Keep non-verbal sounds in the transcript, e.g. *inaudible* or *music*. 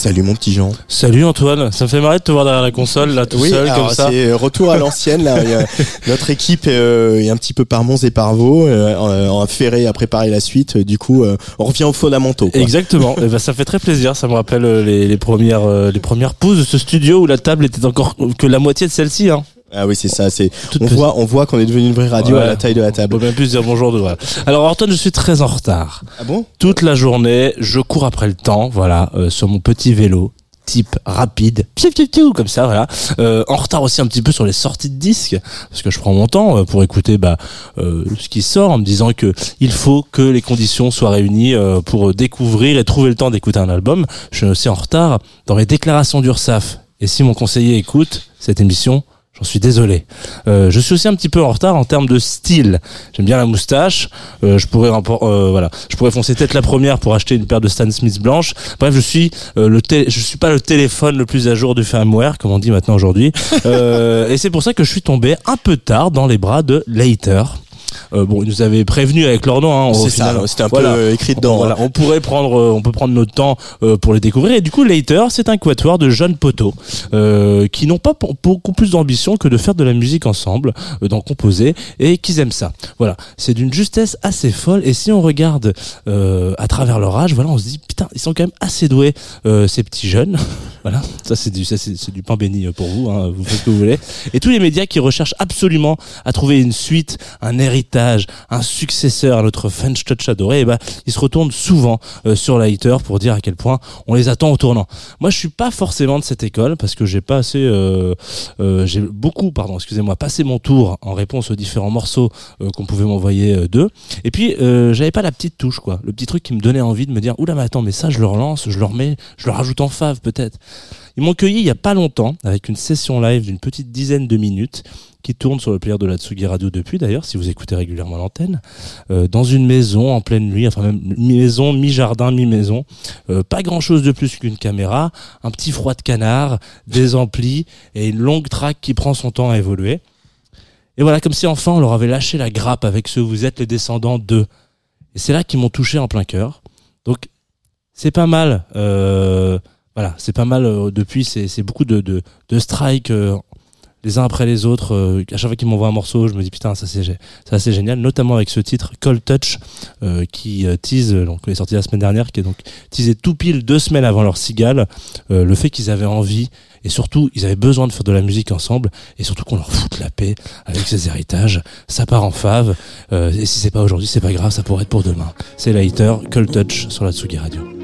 Salut mon petit Jean. Salut Antoine, ça me fait marrer de te voir derrière la console là tout seul alors, comme ça. C'est retour à l'ancienne là. *laughs* Notre équipe euh, est un petit peu par monts et par vaux, euh, en- en ferré à préparer la suite. Du coup, euh, on revient aux fondamentaux. quoi. Exactement, *laughs* et ben, ça fait très plaisir, ça me rappelle euh, les, les premières euh, les premières pauses de ce studio où la table était encore que la moitié de celle-ci hein. Ah oui, c'est ça. C'est on petite. voit, on voit qu'on est devenu une vraie radio Ouais. à la taille de la On table. peut même plus dire bonjour de voilà. Alors Antoine, je suis très en retard. Ah bon? Toute la journée, je cours après le temps, voilà, euh, sur mon petit vélo type rapide, comme ça, voilà. Euh, en retard aussi un petit peu sur les sorties de disques, parce que je prends mon temps euh, pour écouter bah, euh, ce qui sort, en me disant que il faut que les conditions soient réunies euh, pour découvrir et trouver le temps d'écouter un album. Je suis aussi en retard dans les déclarations d'URSAF. Et si mon conseiller écoute cette émission, J'en suis désolé. Euh, je suis aussi un petit peu en retard en termes de style. J'aime bien la moustache. Euh, je pourrais euh, voilà, je pourrais foncer tête la première pour acheter une paire de Stan Smith blanches. Bref, je suis euh, le je suis pas le téléphone le plus à jour du firmware, comme on dit maintenant aujourd'hui. *laughs* Euh, et c'est pour ça que je suis tombé un peu tard dans les bras de Later. Euh, bon, ils nous avaient prévenu avec leur nom. Hein, C'est ça. C'était un Voilà. peu euh, écrit dedans. Voilà, hein. on pourrait prendre, euh, on peut prendre notre temps euh, pour les découvrir. Et du coup, Later, c'est un quatuor de jeunes poteaux euh, qui n'ont pas beaucoup plus d'ambition que de faire de la musique ensemble, euh, d'en composer, et qu'ils aiment ça. Voilà, c'est d'une justesse assez folle. Et si on regarde euh, à travers leur âge, voilà, on se dit putain, ils sont quand même assez doués euh, ces petits jeunes. *laughs* voilà, ça c'est du, ça, c'est du pain béni pour vous. Hein, vous faites ce que vous voulez. Et tous les médias qui recherchent absolument à trouver une suite, un un successeur à notre French Touch adoré, et ben ils se retournent souvent euh, sur Lighter pour dire à quel point on les attend au tournant. Moi, je suis pas forcément de cette école parce que j'ai pas assez, euh, euh, j'ai beaucoup, pardon, excusez-moi, passé mon tour en réponse aux différents morceaux qu'on pouvait m'envoyer d'eux. Et puis, j'avais pas la petite touche, quoi, le petit truc qui me donnait envie de me dire, oula, mais attends, mais ça, je le relance, je le remets, je le rajoute en fave peut-être. Ils m'ont cueilli il y a pas longtemps avec une session live d'une petite dizaine de minutes qui tourne sur le player de la Tsugi Radio depuis d'ailleurs, si vous écoutez régulièrement l'antenne, euh, dans une maison en pleine nuit, enfin même mi-maison, mi-jardin, mi-maison, euh, pas grand chose de plus qu'une caméra, un petit froid de canard, des amplis et une longue track qui prend son temps à évoluer. Et voilà, comme si enfin on leur avait lâché la grappe avec ce vous êtes les descendants de. Et c'est là qu'ils m'ont touché en plein cœur. Donc c'est pas mal. Euh, voilà, c'est pas mal. euh, depuis, c'est beaucoup de, de, de strikes euh, les uns après les autres. euh, à chaque fois qu'ils m'envoient un morceau, je me dis putain, ça c'est c'est génial. Notamment avec ce titre Cold Touch euh, qui euh, tease, euh, donc est sorti la semaine dernière, qui est donc teasé tout pile deux semaines avant leur cigale, le fait qu'ils avaient envie et surtout ils avaient besoin de faire de la musique ensemble et surtout qu'on leur foute la paix avec ces héritages. Ça part en fave euh, et si c'est pas aujourd'hui, c'est pas grave, ça pourrait être pour demain. C'est Lighter, Cold Touch sur la Tsugi Radio.